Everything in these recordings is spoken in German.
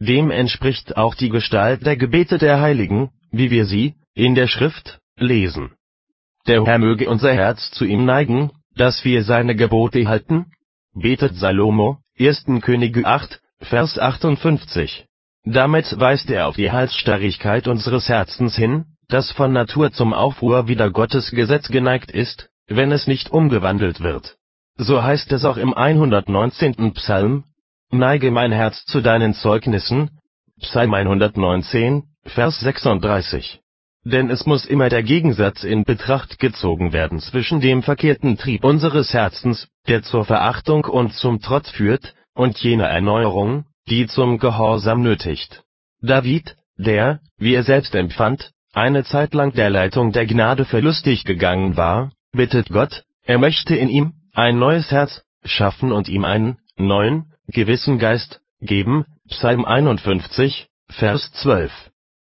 dem entspricht auch die Gestalt der Gebete der Heiligen, wie wir sie, in der Schrift, lesen. Der Herr möge unser Herz zu ihm neigen, dass wir seine Gebote halten, betet Salomo, 1. Könige 8, Vers 58. Damit weist er auf die Halsstarrigkeit unseres Herzens hin, das von Natur zum Aufruhr wider Gottes Gesetz geneigt ist, wenn es nicht umgewandelt wird. So heißt es auch im 119. Psalm, Neige mein Herz zu deinen Zeugnissen, Psalm 119, Vers 36. Denn es muss immer der Gegensatz in Betracht gezogen werden zwischen dem verkehrten Trieb unseres Herzens, der zur Verachtung und zum Trotz führt, und jener Erneuerung, die zum Gehorsam nötigt. David, der, wie er selbst empfand, eine Zeit lang der Leitung der Gnade verlustig gegangen war, bittet Gott, er möchte in ihm ein neues Herz schaffen und ihm einen neuen, gewissen Geist geben. Psalm 51, Vers 12.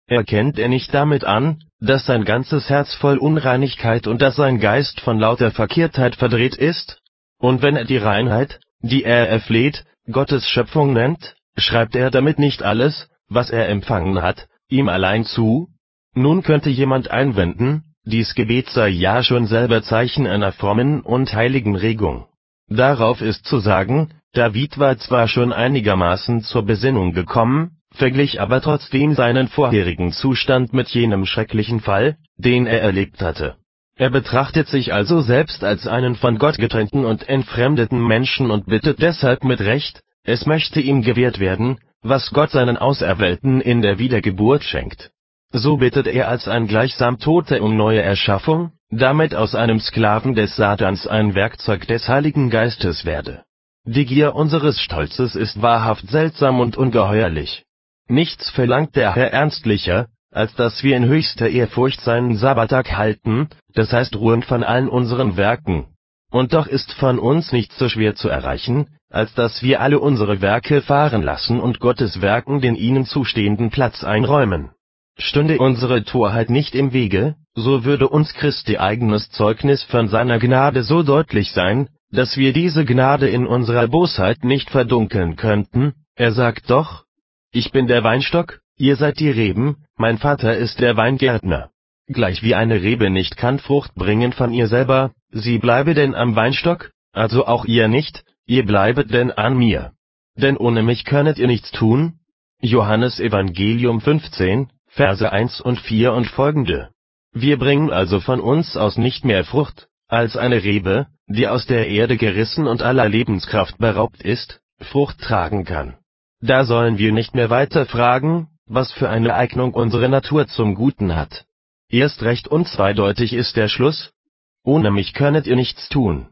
Erkennt er nicht damit an, dass sein ganzes Herz voll Unreinigkeit und dass sein Geist von lauter Verkehrtheit verdreht ist? Und wenn er die Reinheit, die er erfleht, Gottes Schöpfung nennt, schreibt er damit nicht alles, was er empfangen hat, ihm allein zu? Nun könnte jemand einwenden, dies Gebet sei ja schon selber Zeichen einer frommen und heiligen Regung. Darauf ist zu sagen, David war zwar schon einigermaßen zur Besinnung gekommen, verglich aber trotzdem seinen vorherigen Zustand mit jenem schrecklichen Fall, den er erlebt hatte. Er betrachtet sich also selbst als einen von Gott getrennten und entfremdeten Menschen und bittet deshalb mit Recht, es möchte ihm gewährt werden, was Gott seinen Auserwählten in der Wiedergeburt schenkt. So bittet er als ein gleichsam Toter um neue Erschaffung, damit aus einem Sklaven des Satans ein Werkzeug des Heiligen Geistes werde. Die Gier unseres Stolzes ist wahrhaft seltsam und ungeheuerlich. Nichts verlangt der Herr ernstlicher, als dass wir in höchster Ehrfurcht seinen Sabbattag halten, das heißt ruhen von allen unseren Werken. Und doch ist von uns nicht so schwer zu erreichen, als dass wir alle unsere Werke fahren lassen und Gottes Werken den ihnen zustehenden Platz einräumen. Stünde unsere Torheit nicht im Wege, so würde uns Christi eigenes Zeugnis von seiner Gnade so deutlich sein, dass wir diese Gnade in unserer Bosheit nicht verdunkeln könnten, er sagt doch, ich bin der Weinstock, ihr seid die Reben, mein Vater ist der Weingärtner. Gleich wie eine Rebe nicht kann Frucht bringen von ihr selber, sie bleibe denn am Weinstock, also auch ihr nicht, ihr bleibet denn an mir. Denn ohne mich könnet ihr nichts tun. Johannes Evangelium 15, Verse 1 und 4 und folgende. Wir bringen also von uns aus nicht mehr Frucht, als eine Rebe, die aus der Erde gerissen und aller Lebenskraft beraubt ist, Frucht tragen kann. Da sollen wir nicht mehr weiter fragen, was für eine Eignung unsere Natur zum Guten hat. Erst recht unzweideutig ist der Schluss, ohne mich könnet ihr nichts tun.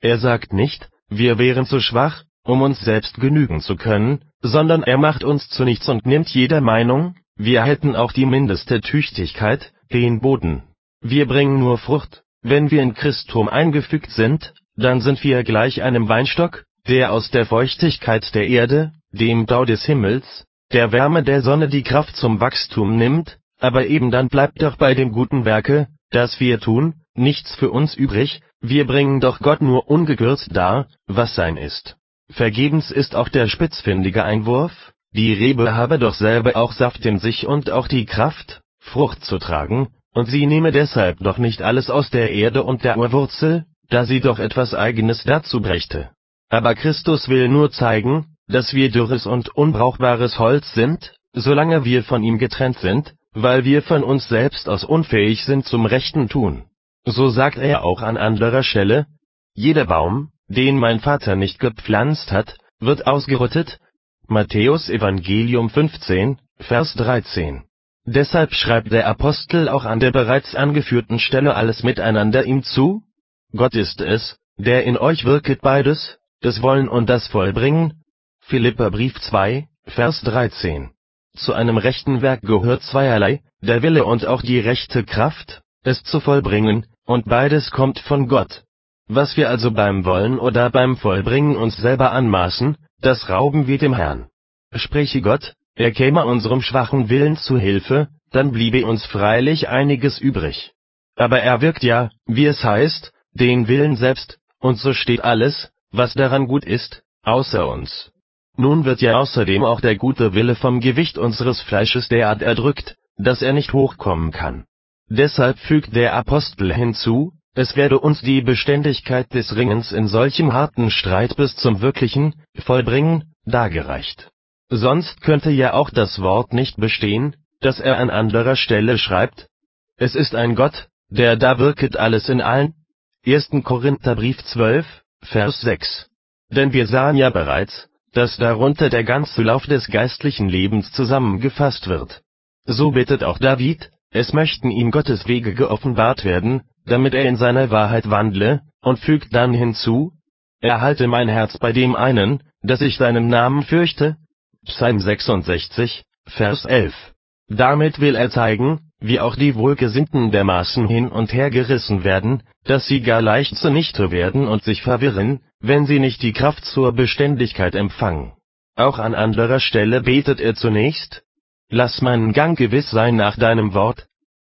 Er sagt nicht, wir wären zu schwach, um uns selbst genügen zu können, sondern er macht uns zu nichts und nimmt jeder Meinung, wir hätten auch die mindeste Tüchtigkeit, den Boden. Wir bringen nur Frucht, wenn wir in Christum eingefügt sind, dann sind wir gleich einem Weinstock, der aus der Feuchtigkeit der Erde, dem Tau des Himmels, der Wärme der Sonne die Kraft zum Wachstum nimmt, aber eben dann bleibt doch bei dem guten Werke, das wir tun, nichts für uns übrig, wir bringen doch Gott nur ungekürzt dar, was sein ist. Vergebens ist auch der spitzfindige Einwurf, die Rebe habe doch selber auch Saft in sich und auch die Kraft, Frucht zu tragen, und sie nehme deshalb doch nicht alles aus der Erde und der Urwurzel, da sie doch etwas eigenes dazu brächte. Aber Christus will nur zeigen, dass wir dürres und unbrauchbares Holz sind, solange wir von ihm getrennt sind, weil wir von uns selbst aus unfähig sind zum rechten Tun. So sagt er auch an anderer Stelle, jeder Baum, den mein Vater nicht gepflanzt hat, wird ausgerottet. Matthäus Evangelium 15, Vers 13. Deshalb schreibt der Apostel auch an der bereits angeführten Stelle alles miteinander ihm zu. Gott ist es, der in euch wirket beides, das Wollen und das Vollbringen, Philipperbrief 2, Vers 13. Zu einem rechten Werk gehört zweierlei, der Wille und auch die rechte Kraft, es zu vollbringen, und beides kommt von Gott. Was wir also beim Wollen oder beim Vollbringen uns selber anmaßen, das rauben wir dem Herrn. Spreche Gott, er käme unserem schwachen Willen zu Hilfe, dann bliebe uns freilich einiges übrig. Aber er wirkt ja, wie es heißt, den Willen selbst, und so steht alles, was daran gut ist, außer uns. Nun wird ja außerdem auch der gute Wille vom Gewicht unseres Fleisches derart erdrückt, dass er nicht hochkommen kann. Deshalb fügt der Apostel hinzu, es werde uns die Beständigkeit des Ringens in solchem harten Streit bis zum wirklichen Vollbringen dargereicht. Sonst könnte ja auch das Wort nicht bestehen, das er an anderer Stelle schreibt, es ist ein Gott, der da wirket alles in allen. 1. Korintherbrief 12, Vers 6. Denn wir sahen ja bereits, dass darunter der ganze Lauf des geistlichen Lebens zusammengefasst wird. So bittet auch David, es möchten ihm Gottes Wege geoffenbart werden, damit er in seiner Wahrheit wandle, und fügt dann hinzu, erhalte mein Herz bei dem einen, dass ich deinen Namen fürchte. Psalm 66, Vers 11. Damit will er zeigen, wie auch die Wohlgesinnten dermaßen hin und her gerissen werden, dass sie gar leicht zunichte werden und sich verwirren, wenn sie nicht die Kraft zur Beständigkeit empfangen. Auch an anderer Stelle betet er zunächst, Lass meinen Gang gewiss sein nach deinem Wort,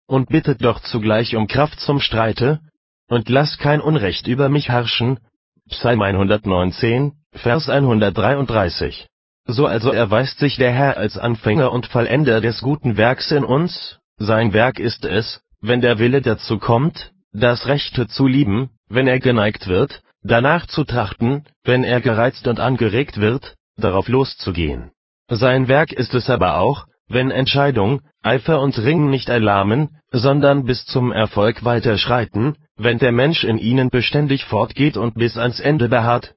und bittet doch zugleich um Kraft zum Streite, und lass kein Unrecht über mich herrschen. Psalm 119, Vers 133. So also erweist sich der Herr als Anfänger und Vollender des guten Werks in uns, sein Werk ist es, wenn der Wille dazu kommt, das Rechte zu lieben, wenn er geneigt wird, danach zu trachten, wenn er gereizt und angeregt wird, darauf loszugehen. Sein Werk ist es aber auch, wenn Entscheidung, Eifer und Ringen nicht erlahmen, sondern bis zum Erfolg weiterschreiten, wenn der Mensch in ihnen beständig fortgeht und bis ans Ende beharrt,